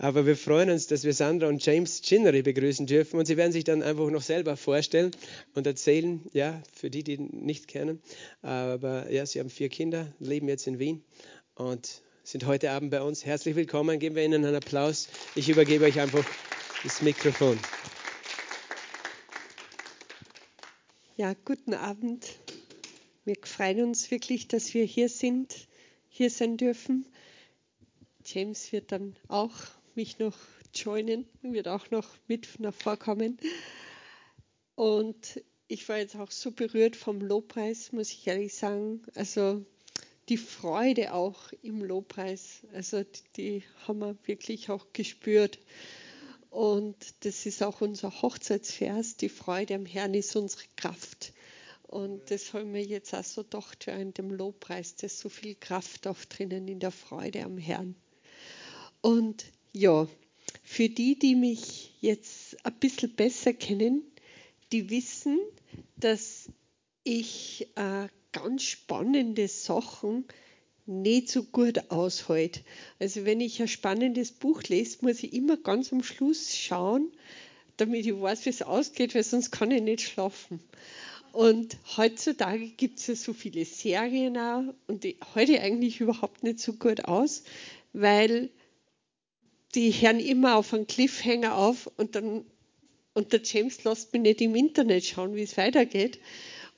Aber wir freuen uns, dass wir Sandra und James Chinnery begrüßen dürfen und sie werden sich dann einfach noch selber vorstellen und erzählen, ja, für die, die nicht kennen. Aber ja, sie haben vier Kinder, leben jetzt in Wien und sind heute Abend bei uns. Herzlich willkommen, geben wir ihnen einen Applaus. Ich übergebe euch einfach das Mikrofon. Ja, guten Abend. Wir freuen uns wirklich, dass wir hier sind, hier sein dürfen. James wird dann auch mich noch joinen, wird auch noch mit nach vorkommen. Und ich war jetzt auch so berührt vom Lobpreis, muss ich ehrlich sagen. Also die Freude auch im Lobpreis, also die, die haben wir wirklich auch gespürt. Und das ist auch unser Hochzeitsvers, die Freude am Herrn ist unsere Kraft. Und das haben wir jetzt auch so gedacht während dem Lobpreis, da ist so viel Kraft auch drinnen in der Freude am Herrn. Und ja, für die, die mich jetzt ein bisschen besser kennen, die wissen, dass ich äh, ganz spannende Sachen nicht so gut aushalte. Also wenn ich ein spannendes Buch lese, muss ich immer ganz am Schluss schauen, damit ich weiß, wie es ausgeht, weil sonst kann ich nicht schlafen. Und heutzutage gibt es ja so viele Serien auch und die halte eigentlich überhaupt nicht so gut aus, weil die hören immer auf einen Cliffhanger auf und dann und der James lässt mich nicht im Internet schauen, wie es weitergeht.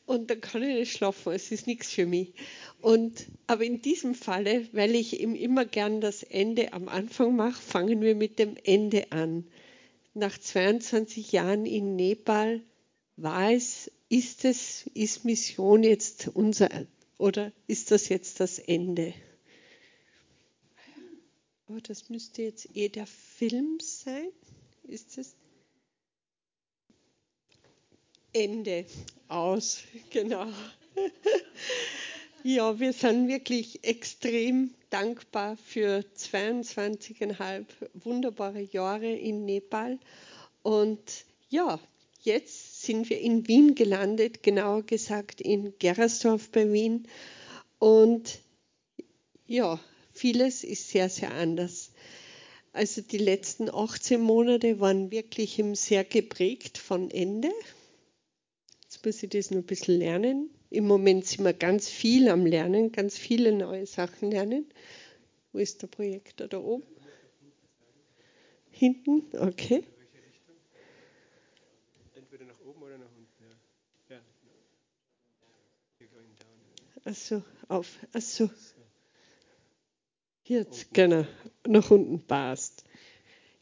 Und dann kann ich nicht schlafen. Es ist nichts für mich. Und, aber in diesem Falle, weil ich ihm immer gern das Ende am Anfang mache, fangen wir mit dem Ende an. Nach 22 Jahren in Nepal war es, ist es, ist Mission jetzt unser, oder ist das jetzt das Ende? Oh, das müsste jetzt eh der Film sein. Ist es? Ende. Aus. Genau. ja, wir sind wirklich extrem dankbar für 22,5 wunderbare Jahre in Nepal. Und ja, jetzt sind wir in Wien gelandet, genauer gesagt in Gerersdorf bei Wien. Und ja, vieles ist sehr, sehr anders. Also die letzten 18 Monate waren wirklich sehr geprägt von Ende. Jetzt muss ich das noch ein bisschen lernen. Im Moment sind wir ganz viel am Lernen, ganz viele neue Sachen lernen. Wo ist der Projektor? Da oben? Hinten? Okay. Entweder nach oben oder nach unten. Ja. ja. Achso, auf. Achso. Jetzt, genau, nach unten passt.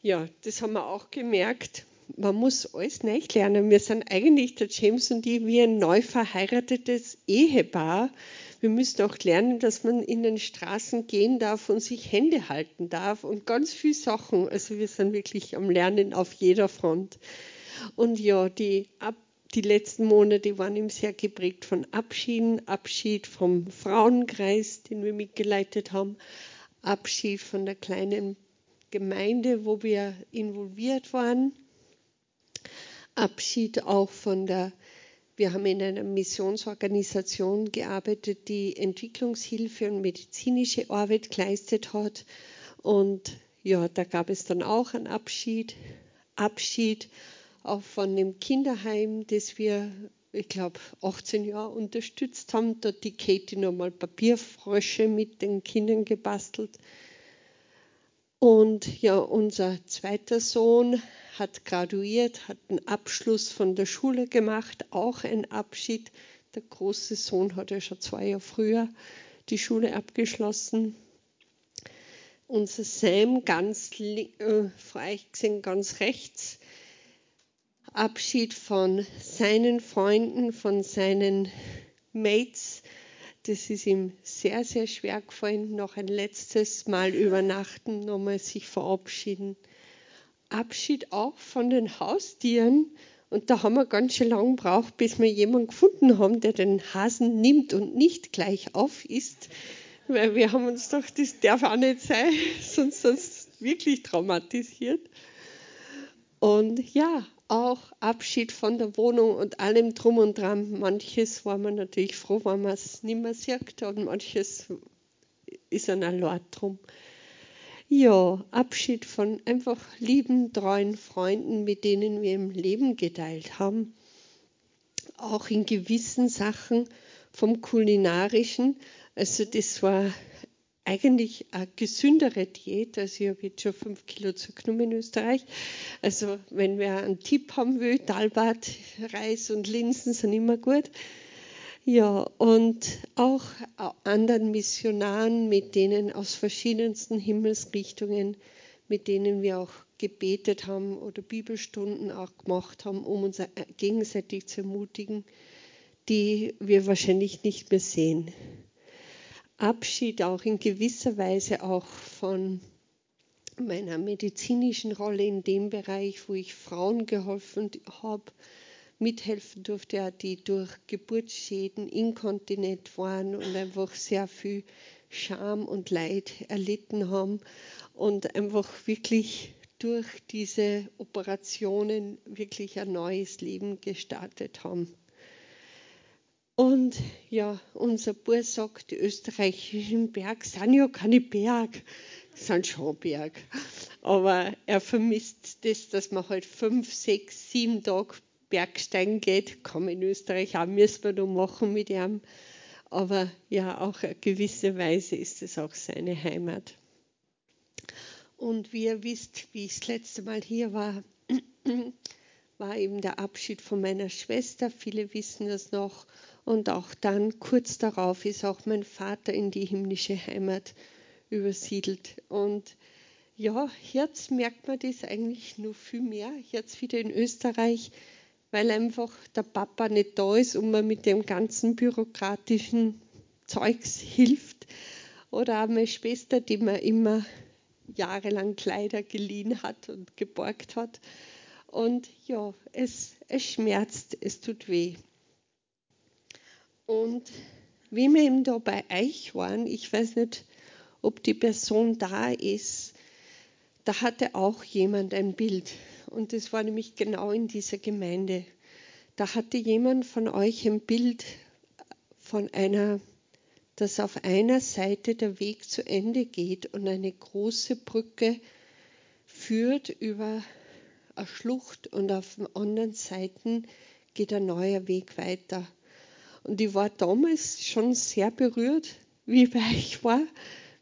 Ja, das haben wir auch gemerkt. Man muss alles neu lernen. Wir sind eigentlich, der James und ich, wie ein neu verheiratetes Ehepaar. Wir müssen auch lernen, dass man in den Straßen gehen darf und sich Hände halten darf und ganz viele Sachen. Also wir sind wirklich am Lernen auf jeder Front. Und ja, die, die letzten Monate waren ihm sehr geprägt von Abschieden, Abschied vom Frauenkreis, den wir mitgeleitet haben, Abschied von der kleinen Gemeinde, wo wir involviert waren. Abschied auch von der, wir haben in einer Missionsorganisation gearbeitet, die Entwicklungshilfe und medizinische Arbeit geleistet hat. Und ja, da gab es dann auch einen Abschied. Abschied auch von dem Kinderheim, das wir ich glaube, 18 Jahre unterstützt haben. Da hat die Katie nochmal Papierfrösche mit den Kindern gebastelt. Und ja, unser zweiter Sohn hat graduiert, hat einen Abschluss von der Schule gemacht, auch ein Abschied. Der große Sohn hat ja schon zwei Jahre früher die Schule abgeschlossen. Unser Sam, ganz äh, euch gesehen, ganz rechts, Abschied von seinen Freunden, von seinen Mates. Das ist ihm sehr, sehr schwer gefallen. Noch ein letztes Mal übernachten, nochmal sich verabschieden. Abschied auch von den Haustieren. Und da haben wir ganz schön lange gebraucht, bis wir jemanden gefunden haben, der den Hasen nimmt und nicht gleich auf isst. Weil wir haben uns gedacht, das darf auch nicht sein, sonst sonst wirklich traumatisiert. Und ja, auch Abschied von der Wohnung und allem drum und dran. Manches war man natürlich froh, wenn man es nicht mehr sieht und manches ist ein Lord drum. Ja, Abschied von einfach lieben, treuen Freunden, mit denen wir im Leben geteilt haben. Auch in gewissen Sachen vom Kulinarischen. Also das war eigentlich eine gesündere Diät. Also ich habe jetzt schon fünf Kilo zugenommen in Österreich. Also wenn wer einen Tipp haben will, Dalbad, Reis und Linsen sind immer gut. Ja, und auch anderen Missionaren, mit denen aus verschiedensten Himmelsrichtungen, mit denen wir auch gebetet haben oder Bibelstunden auch gemacht haben, um uns gegenseitig zu ermutigen, die wir wahrscheinlich nicht mehr sehen. Abschied auch in gewisser Weise auch von meiner medizinischen Rolle in dem Bereich, wo ich Frauen geholfen habe, mithelfen durfte, die durch Geburtsschäden inkontinent waren und einfach sehr viel Scham und Leid erlitten haben und einfach wirklich durch diese Operationen wirklich ein neues Leben gestartet haben. Und ja, unser Bub sagt, die österreichischen Berge sind ja keine Berg, sind schon Berg. Aber er vermisst das, dass man halt fünf, sechs, sieben Tage Bergsteigen geht. Kann man in Österreich auch, müssen wir da machen mit ihm. Aber ja, auch eine gewisse Weise ist es auch seine Heimat. Und wie ihr wisst, wie ich das letzte Mal hier war, war eben der Abschied von meiner Schwester. Viele wissen das noch. Und auch dann, kurz darauf, ist auch mein Vater in die himmlische Heimat übersiedelt. Und ja, jetzt merkt man das eigentlich nur viel mehr, jetzt wieder in Österreich, weil einfach der Papa nicht da ist und man mit dem ganzen bürokratischen Zeugs hilft. Oder auch meine Schwester, die mir immer jahrelang Kleider geliehen hat und geborgt hat. Und ja, es, es schmerzt, es tut weh. Und wie wir eben da bei euch waren, ich weiß nicht, ob die Person da ist, da hatte auch jemand ein Bild. Und das war nämlich genau in dieser Gemeinde. Da hatte jemand von euch ein Bild von einer, dass auf einer Seite der Weg zu Ende geht und eine große Brücke führt über eine Schlucht und auf den anderen Seiten geht ein neuer Weg weiter. Und ich war damals schon sehr berührt, wie ich bei euch war,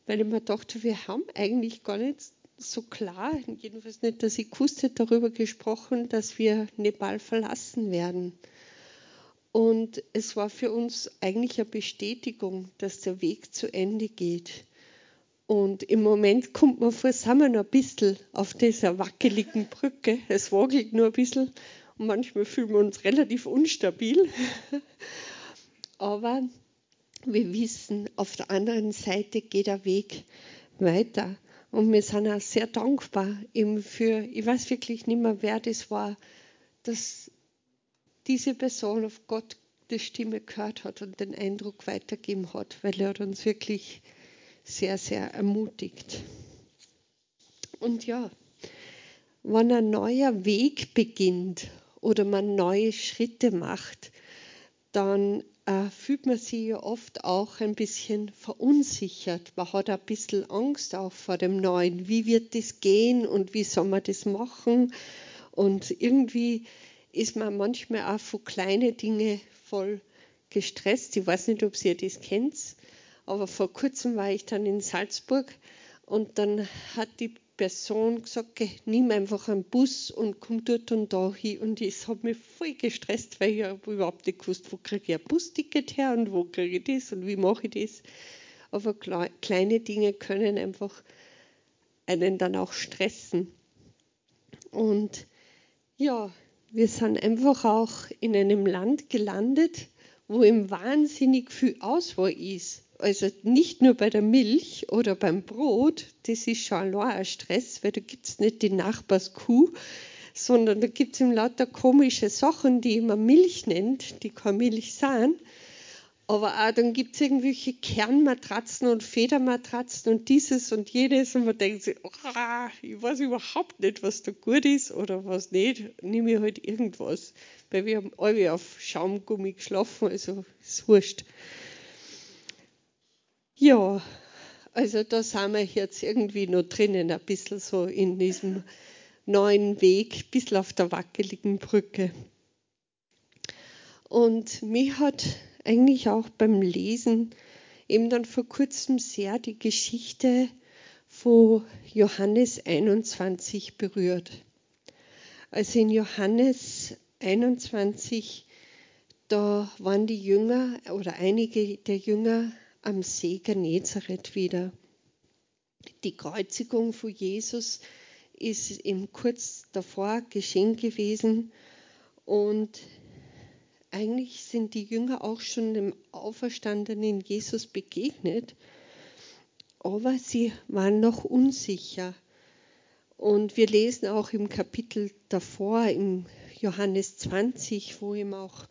weil ich mir dachte, wir haben eigentlich gar nicht so klar, jedenfalls nicht, dass ich gewusst hätte, darüber gesprochen, dass wir Nepal verlassen werden. Und es war für uns eigentlich eine Bestätigung, dass der Weg zu Ende geht. Und im Moment kommt man vor, sind wir noch ein bisschen auf dieser wackeligen Brücke. Es wackelt nur ein bisschen und manchmal fühlen wir uns relativ unstabil. Aber wir wissen, auf der anderen Seite geht der Weg weiter. Und wir sind auch sehr dankbar eben für, ich weiß wirklich nicht mehr, wer das war, dass diese Person auf Gott die Stimme gehört hat und den Eindruck weitergeben hat, weil er hat uns wirklich sehr, sehr ermutigt. Und ja, wenn ein neuer Weg beginnt oder man neue Schritte macht, dann äh, fühlt man sich ja oft auch ein bisschen verunsichert. Man hat ein bisschen Angst auch vor dem Neuen. Wie wird das gehen und wie soll man das machen? Und irgendwie ist man manchmal auch von kleinen Dingen voll gestresst. Ich weiß nicht, ob ihr das kennt, aber vor kurzem war ich dann in Salzburg und dann hat die Person gesagt, nimm einfach einen Bus und komm dort und da hin. Und das hat mich voll gestresst, weil ich überhaupt nicht gewusst, wo kriege ich ein Busticket her und wo kriege ich das und wie mache ich das. Aber kleine Dinge können einfach einen dann auch stressen. Und ja, wir sind einfach auch in einem Land gelandet, wo ihm wahnsinnig viel Auswahl ist also nicht nur bei der Milch oder beim Brot, das ist schon ein Stress, weil da gibt es nicht die Nachbarskuh, sondern da gibt es ihm lauter komische Sachen, die man Milch nennt, die keine Milch sind. Aber auch dann gibt es irgendwelche Kernmatratzen und Federmatratzen und dieses und jenes und man denkt sich, oh, ich weiß überhaupt nicht, was da gut ist oder was nicht, nehme ich halt irgendwas. Weil wir haben alle auf Schaumgummi geschlafen, also ist wurscht. Ja, Also da sind wir jetzt irgendwie noch drinnen, ein bisschen so in diesem neuen Weg, ein bisschen auf der wackeligen Brücke. Und mich hat eigentlich auch beim Lesen eben dann vor kurzem sehr die Geschichte von Johannes 21 berührt. Also in Johannes 21, da waren die Jünger oder einige der Jünger am See Genezareth wieder. Die Kreuzigung von Jesus ist eben kurz davor geschehen gewesen und eigentlich sind die Jünger auch schon dem auferstandenen Jesus begegnet, aber sie waren noch unsicher. Und wir lesen auch im Kapitel davor, im Johannes 20, wo ihm auch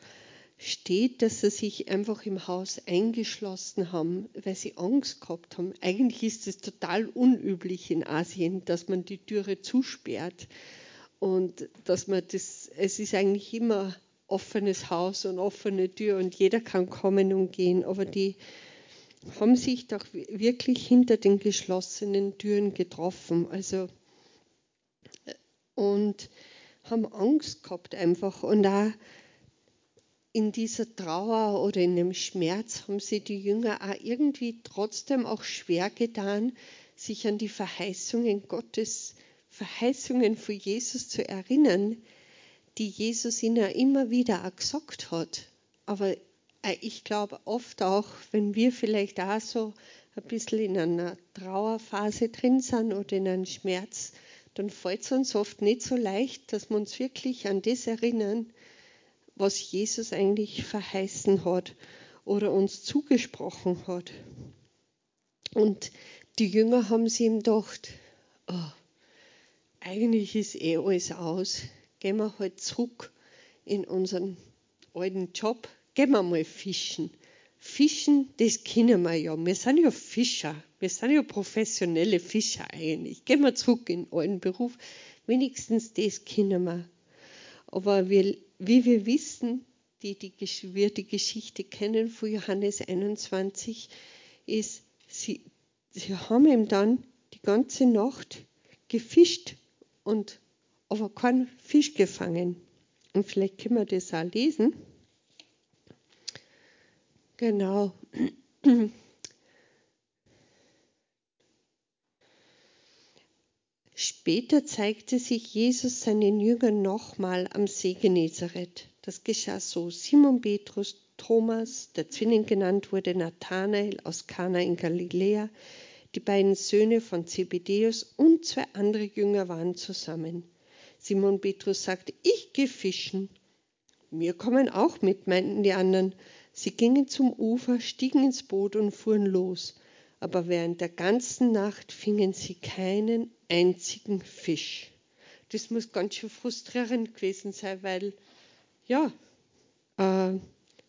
steht, dass sie sich einfach im Haus eingeschlossen haben, weil sie Angst gehabt haben. Eigentlich ist es total unüblich in Asien, dass man die Türe zusperrt und dass man das, es ist eigentlich immer offenes Haus und offene Tür und jeder kann kommen und gehen, aber die haben sich doch wirklich hinter den geschlossenen Türen getroffen, also und haben Angst gehabt einfach und auch in dieser Trauer oder in dem Schmerz haben sie die Jünger auch irgendwie trotzdem auch schwer getan, sich an die Verheißungen Gottes, Verheißungen von Jesus zu erinnern, die Jesus ihnen immer wieder auch gesagt hat. Aber äh, ich glaube oft auch, wenn wir vielleicht auch so ein bisschen in einer Trauerphase drin sind oder in einem Schmerz, dann fällt es uns oft nicht so leicht, dass wir uns wirklich an das erinnern, was Jesus eigentlich verheißen hat oder uns zugesprochen hat. Und die Jünger haben sie ihm gedacht, oh, eigentlich ist eh alles aus. Gehen wir halt zurück in unseren alten Job, gehen wir mal fischen. Fischen, das kennen wir ja. Wir sind ja Fischer. Wir sind ja professionelle Fischer eigentlich. Gehen wir zurück in den alten Beruf. Wenigstens das kennen wir. Aber wir wie wir wissen, die, die wir die Geschichte kennen von Johannes 21, ist, sie, sie haben ihm dann die ganze Nacht gefischt und aber keinen Fisch gefangen. Und vielleicht können wir das auch lesen. Genau. Später zeigte sich Jesus seinen Jüngern nochmal am See Genezareth. Das geschah so. Simon Petrus, Thomas, der Zwilling genannt wurde, Nathanael aus Kana in Galiläa, die beiden Söhne von Zebedäus und zwei andere Jünger waren zusammen. Simon Petrus sagte, ich gehe fischen. Wir kommen auch mit, meinten die anderen. Sie gingen zum Ufer, stiegen ins Boot und fuhren los. Aber während der ganzen Nacht fingen sie keinen einzigen Fisch. Das muss ganz schön frustrierend gewesen sein, weil, ja, äh,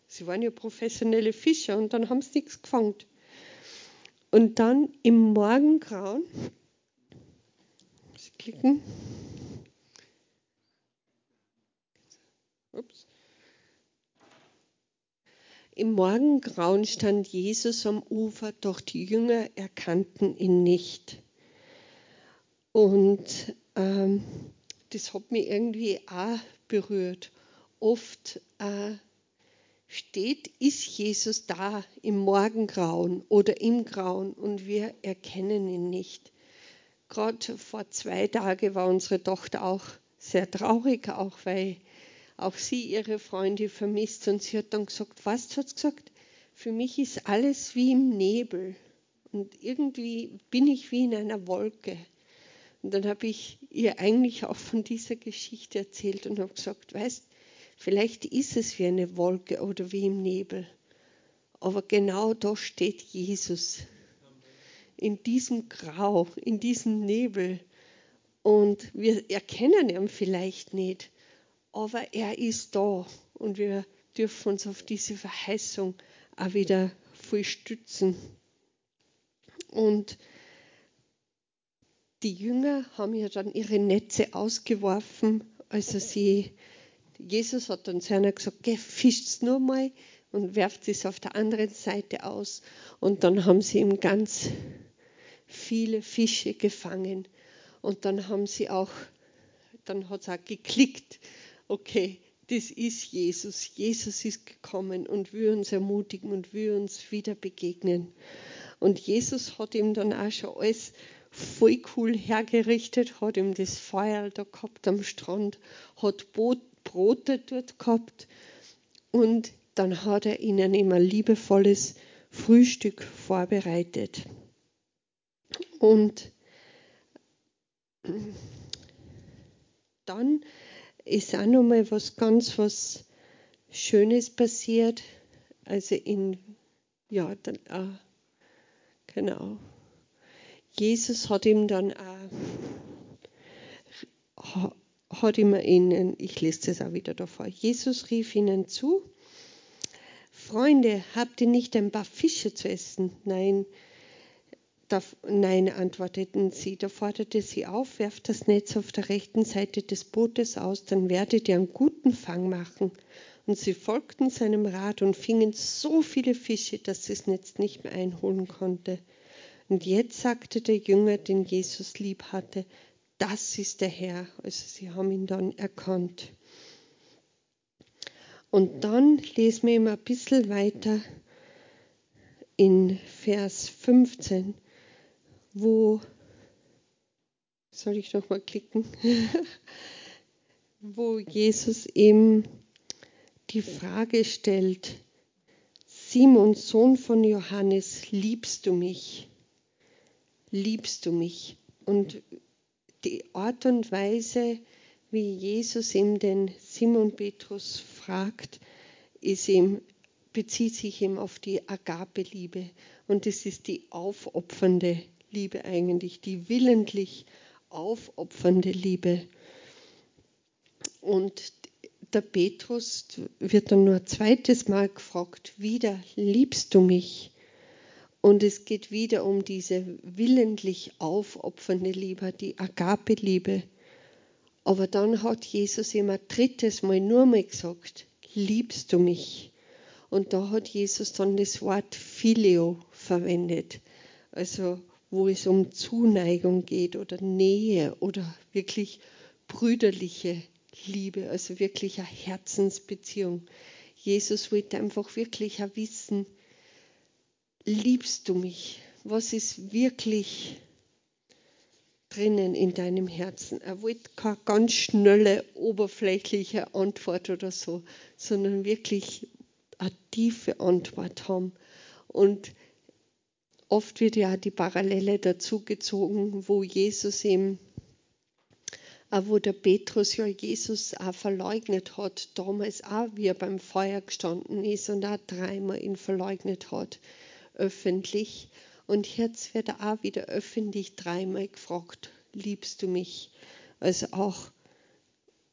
sie waren ja professionelle Fischer und dann haben sie nichts gefangen. Und dann im Morgengrauen, klicken, ups, im Morgengrauen stand Jesus am Ufer, doch die Jünger erkannten ihn nicht. Und ähm, das hat mich irgendwie auch berührt. Oft äh, steht, ist Jesus da im Morgengrauen oder im Grauen und wir erkennen ihn nicht. Gerade vor zwei Tagen war unsere Tochter auch sehr traurig, auch weil auch sie ihre Freunde vermisst und sie hat dann gesagt, was hat gesagt? Für mich ist alles wie im Nebel und irgendwie bin ich wie in einer Wolke. Und dann habe ich ihr eigentlich auch von dieser Geschichte erzählt und habe gesagt, weißt, vielleicht ist es wie eine Wolke oder wie im Nebel. Aber genau da steht Jesus. In diesem Grau, in diesem Nebel. Und wir erkennen ihn vielleicht nicht, aber er ist da. Und wir dürfen uns auf diese Verheißung auch wieder voll stützen. Und die Jünger haben ja dann ihre Netze ausgeworfen. Also sie, Jesus hat dann zu einer gesagt, geh, fischt's nur mal und werft es auf der anderen Seite aus. Und dann haben sie ihm ganz viele Fische gefangen. Und dann haben sie auch, dann hat es auch geklickt, okay, das ist Jesus. Jesus ist gekommen und will uns ermutigen und will uns wieder begegnen. Und Jesus hat ihm dann auch schon alles voll cool hergerichtet, hat ihm das Feuer da gehabt am Strand, hat Brote dort gehabt und dann hat er ihnen immer liebevolles Frühstück vorbereitet. Und dann ist auch noch mal was ganz was Schönes passiert. Also in, ja, dann, äh, genau. Jesus hat ihm dann auch, hat ihm ihnen, ich lese das auch wieder davor, Jesus rief ihnen zu, Freunde, habt ihr nicht ein paar Fische zu essen? Nein, nein, antworteten sie. Da forderte sie auf, werft das Netz auf der rechten Seite des Bootes aus, dann werdet ihr einen guten Fang machen. Und sie folgten seinem Rat und fingen so viele Fische, dass sie das Netz nicht mehr einholen konnte. Und jetzt sagte der Jünger, den Jesus lieb hatte, das ist der Herr. Also sie haben ihn dann erkannt. Und dann lesen wir ihm ein bisschen weiter in Vers 15 wo soll ich noch mal klicken, wo Jesus eben die Frage stellt, Simon, Sohn von Johannes, liebst du mich? Liebst du mich? Und die Art und Weise, wie Jesus ihm den Simon Petrus fragt, ist ihm, bezieht sich ihm auf die Agape-Liebe. Und es ist die aufopfernde Liebe eigentlich, die willentlich aufopfernde Liebe. Und der Petrus wird dann nur ein zweites Mal gefragt, wieder liebst du mich? Und es geht wieder um diese willentlich aufopfernde Liebe, die Agape-Liebe. Aber dann hat Jesus ihm ein drittes Mal nur mal gesagt, liebst du mich? Und da hat Jesus dann das Wort Phileo verwendet. Also wo es um Zuneigung geht oder Nähe oder wirklich brüderliche Liebe, also wirklich eine Herzensbeziehung. Jesus wollte einfach wirklich wissen, liebst du mich? Was ist wirklich drinnen in deinem Herzen? Er wollte keine ganz schnelle, oberflächliche Antwort oder so, sondern wirklich eine tiefe Antwort haben. Und Oft wird ja die Parallele dazu gezogen, wo Jesus ihm, äh, wo der Petrus ja Jesus auch verleugnet hat, damals auch, wie er beim Feuer gestanden ist und auch dreimal ihn verleugnet hat, öffentlich. Und jetzt wird er auch wieder öffentlich dreimal gefragt, liebst du mich? Also auch,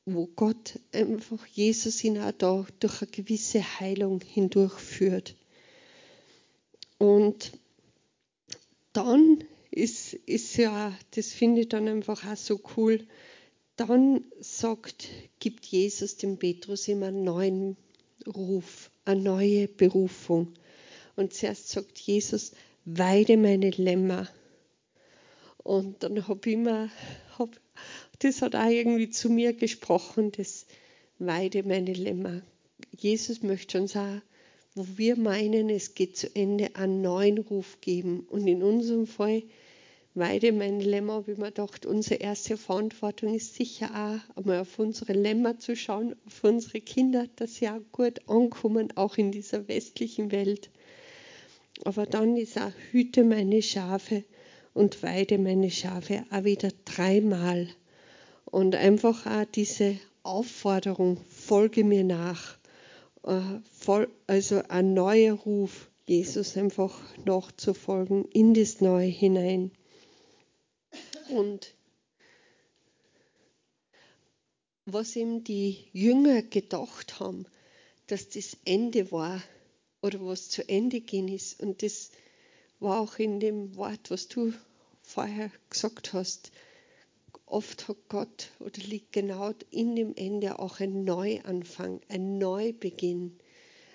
wo Gott einfach Jesus ihn auch da durch eine gewisse Heilung hindurchführt. Und dann ist, ist ja, das finde ich dann einfach auch so cool, dann sagt, gibt Jesus dem Petrus immer einen neuen Ruf, eine neue Berufung. Und zuerst sagt Jesus, weide meine Lämmer. Und dann habe ich immer, hab, das hat auch irgendwie zu mir gesprochen, das weide meine Lämmer. Jesus möchte uns auch wo wir meinen, es geht zu Ende, einen neuen Ruf geben. Und in unserem Fall, Weide, mein Lämmer, ich mir gedacht, unsere erste Verantwortung ist sicher auch, einmal auf unsere Lämmer zu schauen, auf unsere Kinder, dass sie auch gut ankommen, auch in dieser westlichen Welt. Aber dann ist auch, hüte meine Schafe und weide meine Schafe auch wieder dreimal. Und einfach auch diese Aufforderung, folge mir nach voll, also ein neuer Ruf, Jesus einfach nachzufolgen in das Neue hinein. Und was ihm die Jünger gedacht haben, dass das Ende war oder was zu Ende gehen ist. Und das war auch in dem Wort, was du vorher gesagt hast, oft hat Gott oder liegt genau in dem Ende auch ein Neuanfang, ein Neubeginn,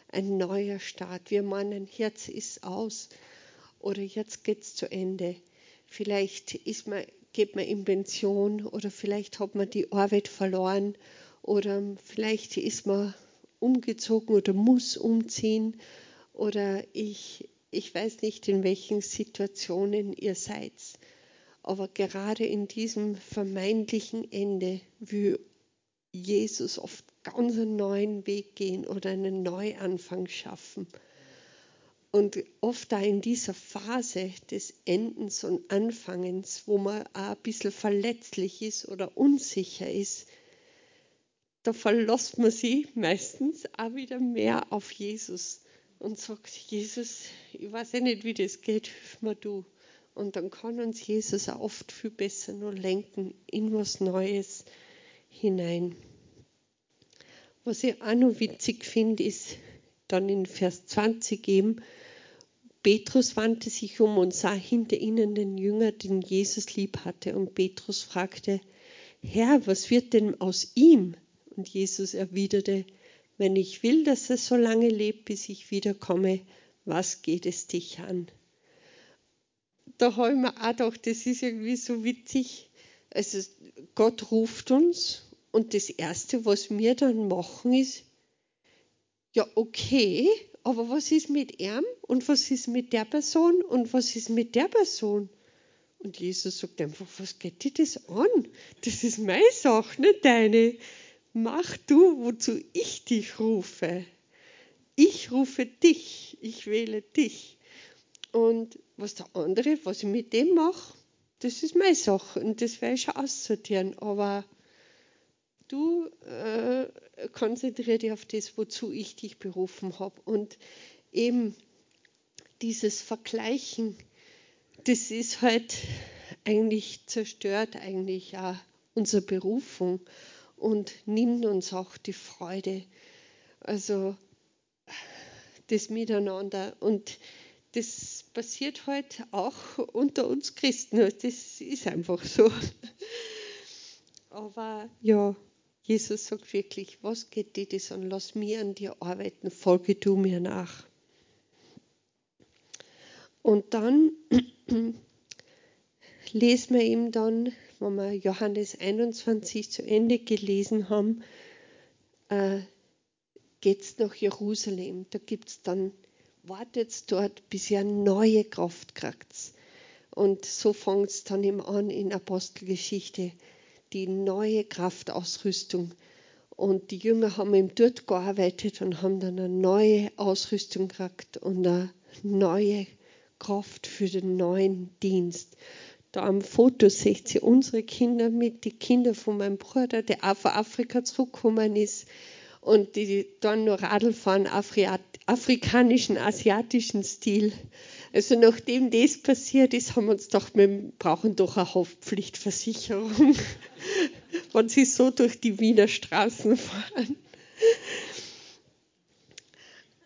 ein neuer Start. Wir meinen, jetzt ist aus oder jetzt geht's zu Ende. vielleicht ist man, geht man in Pension oder vielleicht hat man die Arbeit verloren oder vielleicht ist man umgezogen oder muss umziehen oder ich, ich weiß nicht, in welchen Situationen ihr seid. Aber gerade in diesem vermeintlichen Ende will Jesus oft ganz einen neuen Weg gehen oder einen Neuanfang schaffen. Und oft da in dieser Phase des Endens und Anfangens, wo man auch ein bisschen verletzlich ist oder unsicher ist, da verlässt man sich meistens auch wieder mehr auf Jesus und sagt, Jesus, ich weiß ja nicht, wie das geht, hilf mir du. Und dann kann uns Jesus auch oft viel besser nur lenken in was Neues hinein. Was ich auch noch witzig finde, ist dann in Vers 20 eben, Petrus wandte sich um und sah hinter ihnen den Jünger, den Jesus lieb hatte. Und Petrus fragte, Herr, was wird denn aus ihm? Und Jesus erwiderte, wenn ich will, dass er so lange lebt, bis ich wiederkomme, was geht es dich an? Da habe ich mir auch gedacht, das ist irgendwie so witzig. Also Gott ruft uns und das Erste, was wir dann machen, ist, ja, okay, aber was ist mit ihm und was ist mit der Person und was ist mit der Person? Und Jesus sagt einfach, was geht dir das an? Das ist meine Sache, nicht deine. Mach du, wozu ich dich rufe. Ich rufe dich, ich wähle dich. Und was der andere, was ich mit dem mache, das ist meine Sache und das werde ich schon aussortieren. Aber du äh, konzentriere dich auf das, wozu ich dich berufen habe. Und eben dieses Vergleichen, das ist halt eigentlich zerstört eigentlich auch unsere Berufung und nimmt uns auch die Freude. Also das Miteinander. Und das passiert halt auch unter uns Christen. Das ist einfach so. Aber ja, Jesus sagt wirklich, was geht dir das an? Lass mir an dir arbeiten, folge du mir nach. Und dann lesen wir ihm dann, wenn wir Johannes 21 zu Ende gelesen haben, äh, geht es nach Jerusalem. Da gibt es dann, wartet dort, bis ihr neue Kraft kriegt. Und so fängt es dann eben an in Apostelgeschichte die neue Kraftausrüstung. Und die Jünger haben eben dort gearbeitet und haben dann eine neue Ausrüstung gekriegt und eine neue Kraft für den neuen Dienst. Da am Foto seht ihr unsere Kinder mit, die Kinder von meinem Bruder, der auch von Afrika zurückgekommen ist und die dann nur Radl fahren, afrikanischen, asiatischen Stil. Also nachdem das passiert ist, haben wir uns gedacht, wir brauchen doch eine Haftpflichtversicherung, wenn sie so durch die Wiener Straßen fahren.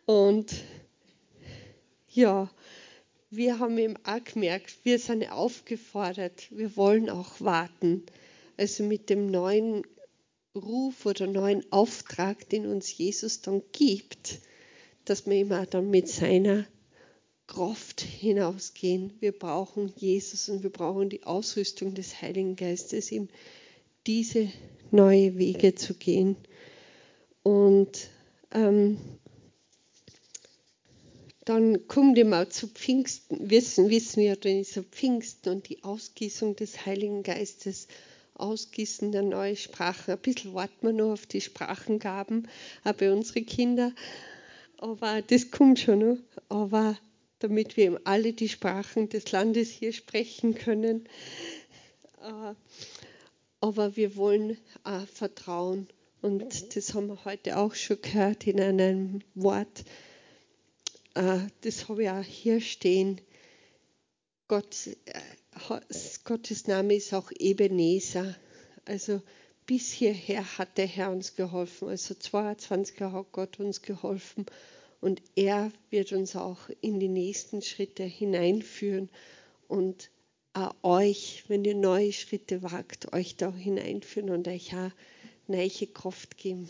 Und ja, wir haben eben auch gemerkt, wir sind aufgefordert, wir wollen auch warten. Also mit dem neuen Ruf oder neuen Auftrag, den uns Jesus dann gibt, dass wir immer dann mit seiner Kraft hinausgehen. Wir brauchen Jesus und wir brauchen die Ausrüstung des Heiligen Geistes, ihm diese neue Wege zu gehen. Und ähm, dann kommt immer zu Pfingsten, wissen, wissen wir, dann ist Pfingsten und die Ausgießung des Heiligen Geistes, Ausgießen der neuen Sprachen. Ein bisschen warten wir noch auf die Sprachengaben, auch bei unseren Kindern. Aber das kommt schon noch. Aber damit wir alle die Sprachen des Landes hier sprechen können. Äh, aber wir wollen äh, vertrauen. Und das haben wir heute auch schon gehört in einem Wort. Äh, das habe ich auch hier stehen. Gott, Gottes Name ist auch Ebenezer. Also bis hierher hat der Herr uns geholfen. Also 22 Jahre hat Gott uns geholfen. Und er wird uns auch in die nächsten Schritte hineinführen und auch euch, wenn ihr neue Schritte wagt, euch da hineinführen und euch auch neue Kraft geben.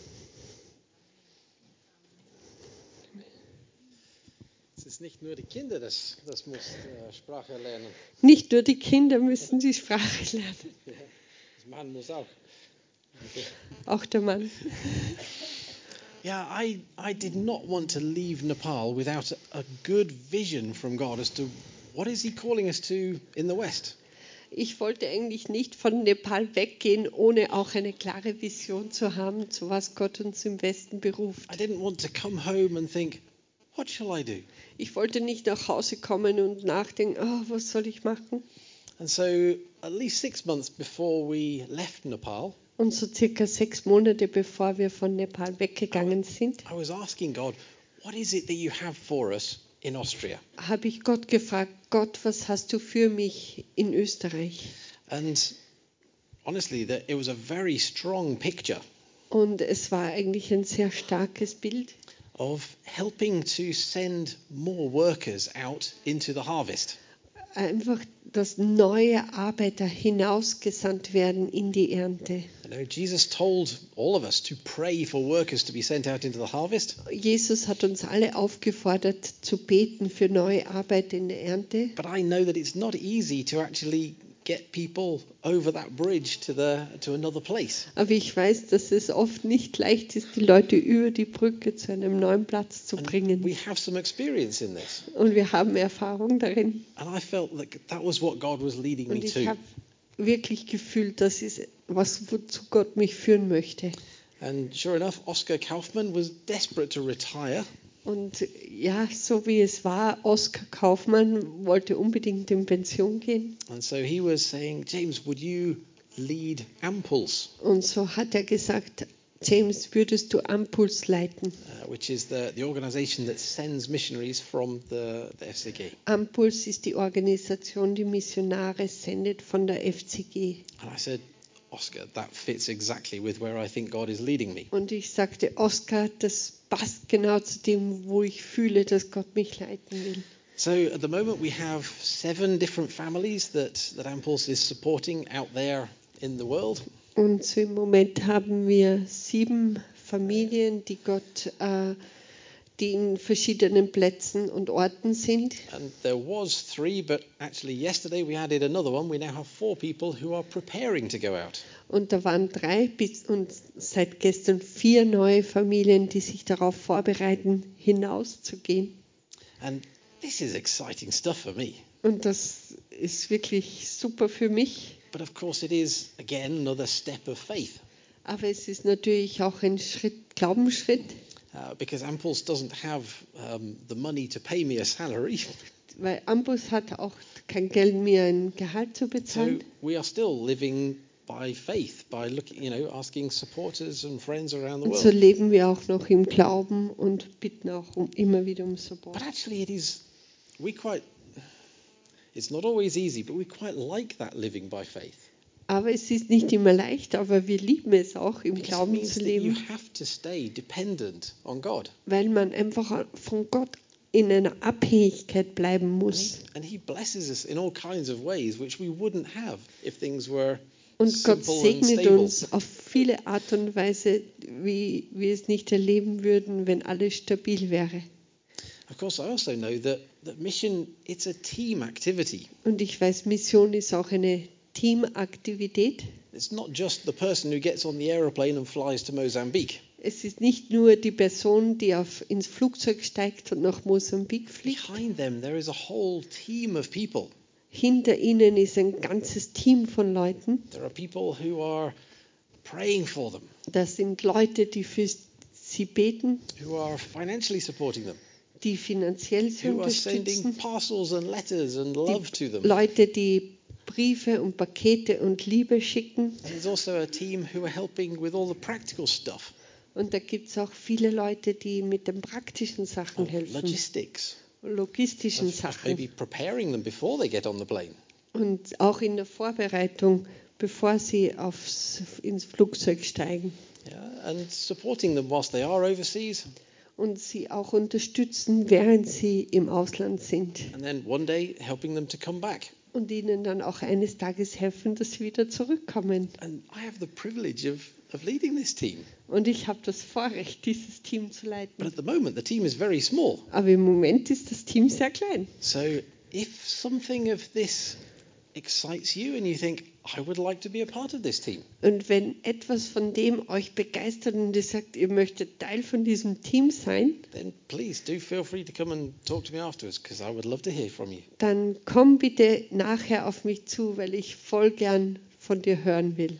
Es ist nicht nur die Kinder, das, das muss äh, Sprache lernen. Nicht nur die Kinder müssen die Sprache lernen, Das Mann muss auch. auch der Mann. Yeah, I, I did not want to leave Nepal without a, a good vision from God as to what is He calling us to in the West. Ich wollte eigentlich nicht von Nepal weggehen, ohne auch eine klare Vision zu haben, zu was Gott uns im Westen beruft. I didn't want to come home and think, what shall I do? Ich wollte nicht nach Hause kommen und nachdenken, oh, was soll ich machen? And so, at least six months before we left Nepal, Und so circa sechs Monate bevor wir von Nepal weggegangen sind, I was asking God, what is it that you have for us in Austria? habe ich Gott gefragt, Gott, was hast du für mich in Österreich? And honestly, that it was a very strong picture Und es war eigentlich ein sehr starkes Bild, of helping to send more workers out into the harvest. einfach, dass neue Arbeiter hinausgesandt werden in die Ernte. You know, Jesus told all of us to pray for workers to be sent out into the harvest, Jesus hat uns alle aufgefordert zu beten für neue Arbeit in der Ernte. but I know that it's not easy to actually get people over that bridge to the to another place. Aber ich weiß, dass es oft nicht leicht ist, die Leute über die Brücke zu einem neuen Platz zu bringen. we have some experience in this, Und wir haben Erfahrung darin. and I felt like that was what God was leading me Und ich to. habe wirklich gefühlt, das ist was, wozu Gott mich führen möchte. And sure enough, Oscar Kaufman was desperate to retire, Und ja, so wie es war, Oskar Kaufmann wollte unbedingt in Pension gehen. and so he was saying, James, would you lead Ampulse, Und so hat er gesagt, James, würdest du Ampuls leiten? uh, which is the, the organization that sends missionaries from the, the FCG. Ampuls ist die Organisation, die Missionare sendet von der FCG. And I said, Oscar, that fits exactly with where I think God is leading me. Und ich sagte, Oskar, das passt genau zu dem, wo ich fühle, dass Gott mich leiten will. So at the moment, we have seven different families that, that Ampulse is supporting out there in the world. Und so im Moment haben wir sieben Familien, die Gott, äh, die in verschiedenen Plätzen und Orten sind. And there was three, but actually yesterday we added another one. We now have four people who are preparing to go out. Und da waren drei bis und seit gestern vier neue Familien, die sich darauf vorbereiten, hinauszugehen. And this is exciting stuff for me. Und das ist wirklich super für mich. But of course, it is again another step of faith Aber es ist natürlich auch ein Schritt, Glaubensschritt, uh, because Ampulse doesn't have um, the money to pay me a salary. weil Ambus hat auch kein Geld mehr, ein Gehalt zu So we are still living by faith, by looking, you know, asking supporters and friends around the Und so world. leben wir auch noch im Glauben und bitten auch um, immer wieder um Support. But actually, it is, we quite, it's not always easy, but we quite like that living by faith. Aber es ist nicht immer leicht, aber wir lieben es auch, im Because Glauben zu leben, have to stay dependent on God. weil man einfach von Gott in einer Abhängigkeit bleiben muss. Und Gott segnet uns auf viele Art und Weise, wie wir es nicht erleben würden, wenn alles stabil wäre. Of course, I also know that, that mission, it's a team activity. Und ich weiß, Mission ist auch eine Teamaktivität. It's not just the person who gets on the aeroplane and flies to Mozambique. Es ist nicht nur die Person, die auf, ins Flugzeug steigt und nach Mosambik fliegt. Behind them, there is a whole team of people. Hinter ihnen ist ein ganzes Team von Leuten. There are people who are praying for them, Das sind Leute, die für sie beten, who are financially supporting them, die finanziell sie who are sending unterstützen. parcels and letters and love to them. Leute, die Briefe und Pakete und Liebe schicken. Also a team who are helping with all the practical stuff, Und da gibt es auch viele Leute, die mit den praktischen Sachen helfen, logistics, logistischen of Sachen maybe preparing them before they get on the plane. und auch in der Vorbereitung, bevor sie aufs, ins Flugzeug steigen. Yeah, and supporting them whilst they are overseas, Und sie auch unterstützen, während sie im Ausland sind. Und ihnen dann auch eines Tages helfen, dass sie wieder zurückkommen. And I have the privilege of, of leading this team. Und ich habe das Vorrecht, dieses Team zu But leiten. at the moment, the team is very small. Aber im Moment ist das Team sehr klein. So if something of this excites you and you think, I would like to be a part of this team, Und wenn etwas von dem euch begeistert und ihr sagt, ihr möchtet Teil von diesem Team sein, then please do feel free to come and talk to me afterwards because I would love to hear from you. dann komm bitte nachher auf mich zu, weil ich voll gern von dir hören will.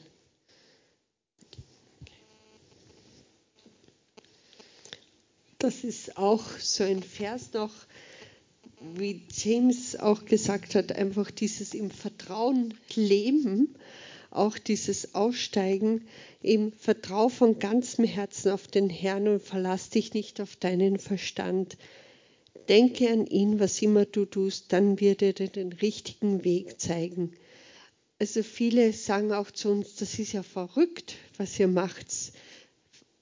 Das ist auch so ein Vers noch, wie James auch gesagt hat, einfach dieses im Vertrauen leben, auch dieses Aussteigen, im Vertrau von ganzem Herzen auf den Herrn und verlass dich nicht auf deinen Verstand. Denke an ihn, was immer du tust, dann wird er dir den richtigen Weg zeigen. Also viele sagen auch zu uns, das ist ja verrückt, was ihr macht.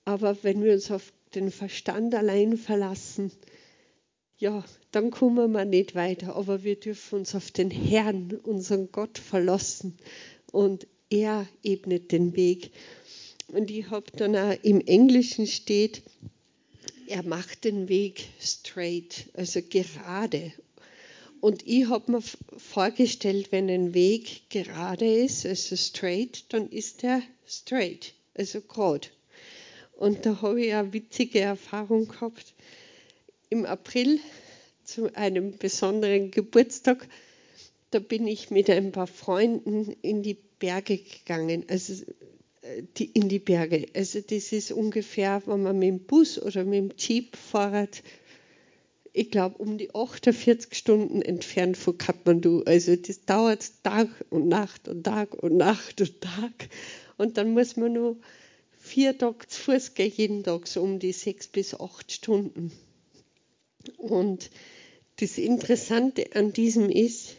Aber wenn wir uns auf den Verstand allein verlassen, ja, dann kommen wir nicht weiter. Aber wir dürfen uns auf den Herrn, unseren Gott, verlassen. Und er ebnet den Weg. Und ich habe dann auch im Englischen steht, er macht den Weg straight, also gerade. Und ich habe mir vorgestellt, wenn ein Weg gerade ist, also straight, dann ist er straight, also gerade. Und da habe ich eine witzige Erfahrung gehabt. Im April zu einem besonderen Geburtstag, da bin ich mit ein paar Freunden in die Berge gegangen, also die, in die Berge. Also das ist ungefähr, wenn man mit dem Bus oder mit dem Jeep fährt, ich glaube, um die 48 Stunden entfernt von Kathmandu. Also das dauert Tag und Nacht und Tag und Nacht und Tag. Und dann muss man nur vier Tage zu Fuß gehen, jeden Tag so um die sechs bis acht Stunden. Und das Interessante an diesem ist,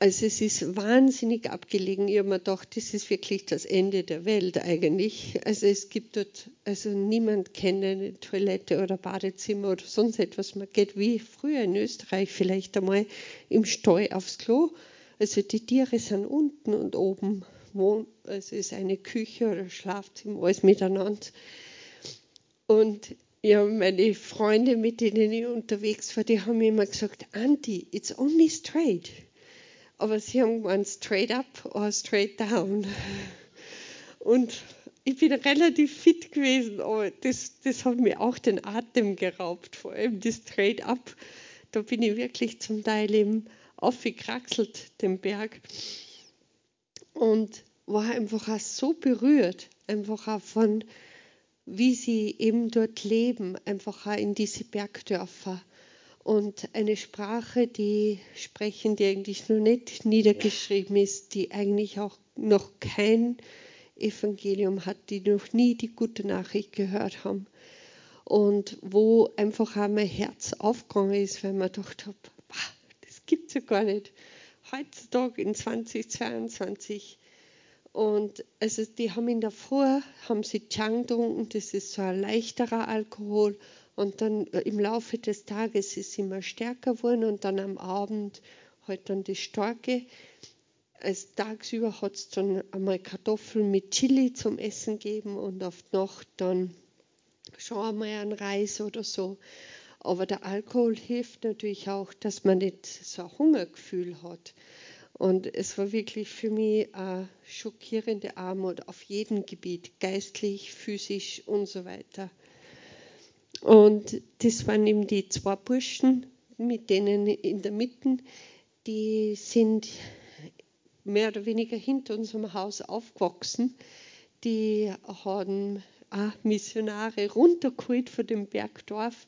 also es ist wahnsinnig abgelegen. Ich habe mir gedacht, das ist wirklich das Ende der Welt eigentlich. Also es gibt dort, also niemand kennt eine Toilette oder Badezimmer oder sonst etwas. Man geht wie früher in Österreich vielleicht einmal im Stall aufs Klo. Also die Tiere sind unten und oben. Wohn, also es ist eine Küche oder Schlafzimmer, alles miteinander. Und ja, meine Freunde, mit denen ich unterwegs war, die haben immer gesagt, Auntie, it's only straight. Aber sie haben gemeint, straight up or straight down. Und ich bin relativ fit gewesen, aber das, das hat mir auch den Atem geraubt, vor allem das straight up. Da bin ich wirklich zum Teil eben aufgekraxelt, den Berg. Und war einfach auch so berührt, einfach auch von, wie sie eben dort leben, einfach auch in diese Bergdörfer. Und eine Sprache, die sprechen, die eigentlich noch nicht niedergeschrieben ist, die eigentlich auch noch kein Evangelium hat, die noch nie die gute Nachricht gehört haben. Und wo einfach auch mein Herz aufgegangen ist, weil man gedacht habe, das gibt es ja gar nicht. Heutzutage in 2022 und also die haben in der Früh, haben sie Chang getrunken, das ist so ein leichterer Alkohol. Und dann im Laufe des Tages ist es immer stärker geworden und dann am Abend halt dann die starke. Als tagsüber hat es dann einmal Kartoffeln mit Chili zum Essen gegeben und auf die Nacht dann schon einmal ein Reis oder so. Aber der Alkohol hilft natürlich auch, dass man nicht so ein Hungergefühl hat. Und es war wirklich für mich eine schockierende Armut auf jedem Gebiet, geistlich, physisch und so weiter. Und das waren eben die zwei Burschen, mit denen in der Mitte, die sind mehr oder weniger hinter unserem Haus aufgewachsen. Die haben Missionare runtergeholt von dem Bergdorf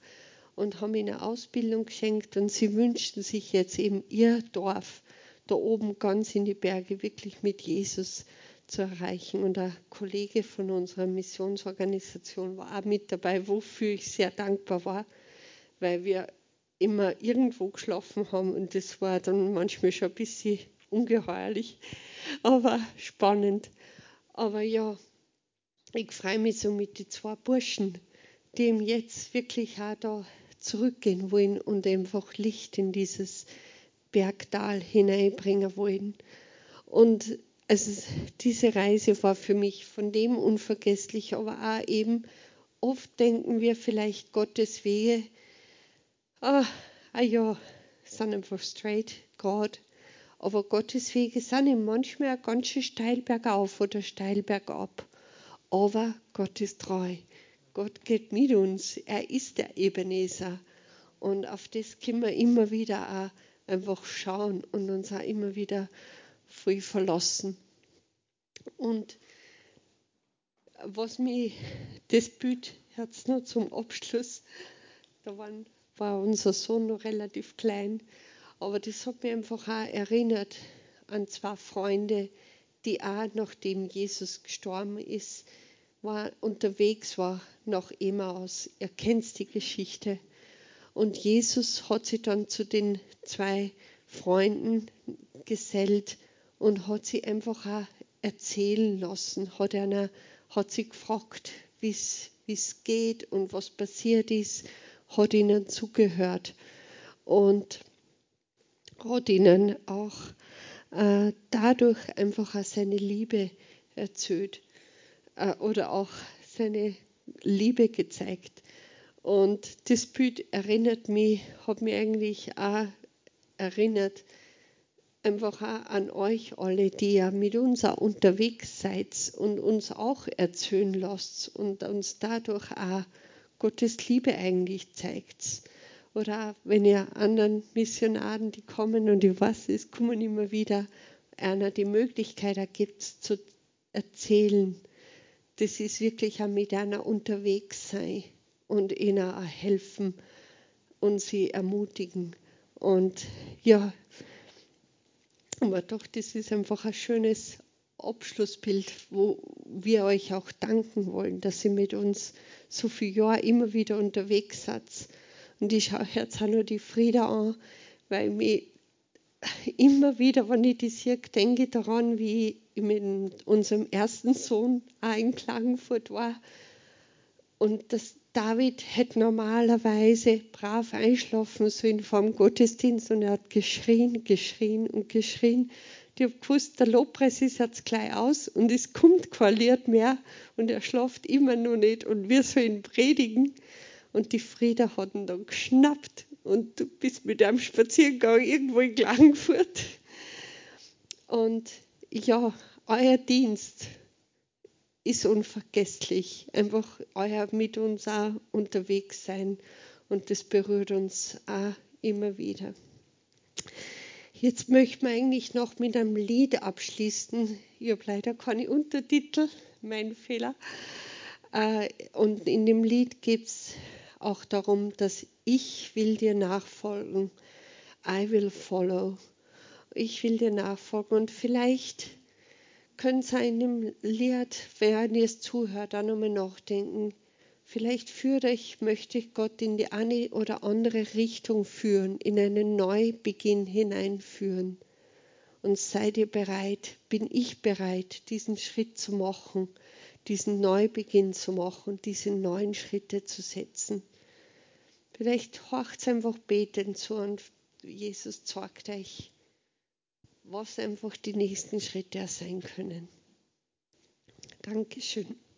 und haben ihnen eine Ausbildung geschenkt und sie wünschten sich jetzt eben ihr Dorf da oben ganz in die Berge wirklich mit Jesus zu erreichen. Und ein Kollege von unserer Missionsorganisation war auch mit dabei, wofür ich sehr dankbar war, weil wir immer irgendwo geschlafen haben und das war dann manchmal schon ein bisschen ungeheuerlich, aber spannend. Aber ja, ich freue mich so mit den zwei Burschen, die jetzt wirklich auch da zurückgehen wollen und einfach Licht in dieses Bergtal hineinbringen wollen. Und also diese Reise war für mich von dem unvergesslich, aber auch eben oft denken wir vielleicht Gottes Wege, ah, ah ja, sind einfach straight, gerade. Aber Gottes Wege sind ihm manchmal ganz schön steil bergauf oder steil bergab. Aber Gott ist treu. Gott geht mit uns. Er ist der Ebenezer. Und auf das können wir immer wieder auch einfach schauen und uns auch immer wieder früh verlassen. Und was mich das Bild jetzt nur zum Abschluss, da waren, war unser Sohn noch relativ klein, aber das hat mich einfach auch erinnert an zwei Freunde, die auch nachdem Jesus gestorben ist, war unterwegs war nach Emmaus. Ihr kennt die Geschichte. Und Jesus hat sich dann zu den zwei Freunden gesellt und hat sie einfach auch erzählen lassen, hat, einer, hat sie gefragt, wie es geht und was passiert ist, hat ihnen zugehört und hat ihnen auch äh, dadurch einfach auch seine Liebe erzählt äh, oder auch seine Liebe gezeigt. Und das Bild erinnert mich, hat mich eigentlich auch erinnert, einfach auch an euch alle, die ja mit uns auch unterwegs seid und uns auch erzählen lasst und uns dadurch auch Gottes Liebe eigentlich zeigt. Oder wenn ihr anderen Missionaren, die kommen und ich weiß, es kommen immer wieder, einer die Möglichkeit ergibt, zu erzählen. Das ist wirklich auch mit einer unterwegs sein und ihnen auch helfen und sie ermutigen. Und ja, aber doch, das ist einfach ein schönes Abschlussbild, wo wir euch auch danken wollen, dass ihr mit uns so viele Jahre immer wieder unterwegs seid. Und ich schaue jetzt auch nur die Frieda an, weil mir immer wieder, wenn ich das hier denke, daran, wie ich mit unserem ersten Sohn auch in Klagenfurt war. Und das David hätte normalerweise brav einschlafen sollen vor dem Gottesdienst und er hat geschrien, geschrien und geschrien. Ich habe gewusst, der Lobpreis ist jetzt gleich aus und es kommt qualiert mehr und er schlaft immer noch nicht und wir sollen predigen. Und die Frieda hat ihn dann geschnappt und du bist mit einem Spaziergang irgendwo in Klagenfurt. Und ja, euer Dienst ist unvergesslich. Einfach euer mit uns auch unterwegs sein und das berührt uns auch immer wieder. Jetzt möchte man eigentlich noch mit einem Lied abschließen. Ich habe leider keine Untertitel, mein Fehler. Äh, und in dem Lied geht es auch darum, dass ich will dir nachfolgen. I will follow. Ich will dir nachfolgen und vielleicht können Sie in dem Lied, ihr es zuhört, auch nochmal nachdenken. Vielleicht führe ich, möchte ich Gott in die eine oder andere Richtung führen, in einen Neubeginn hineinführen. Und seid ihr bereit, bin ich bereit, diesen Schritt zu machen, diesen Neubeginn zu machen, diese neuen Schritte zu setzen. Vielleicht horcht einfach beten zu und Jesus zeigt euch, was einfach die nächsten Schritte sein können. Dankeschön.